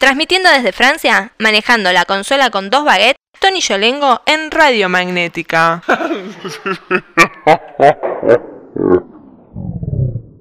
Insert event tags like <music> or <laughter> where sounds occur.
Transmitiendo desde Francia, manejando la consola con dos baguettes, Tony Yolengo en Radio Magnética. <laughs>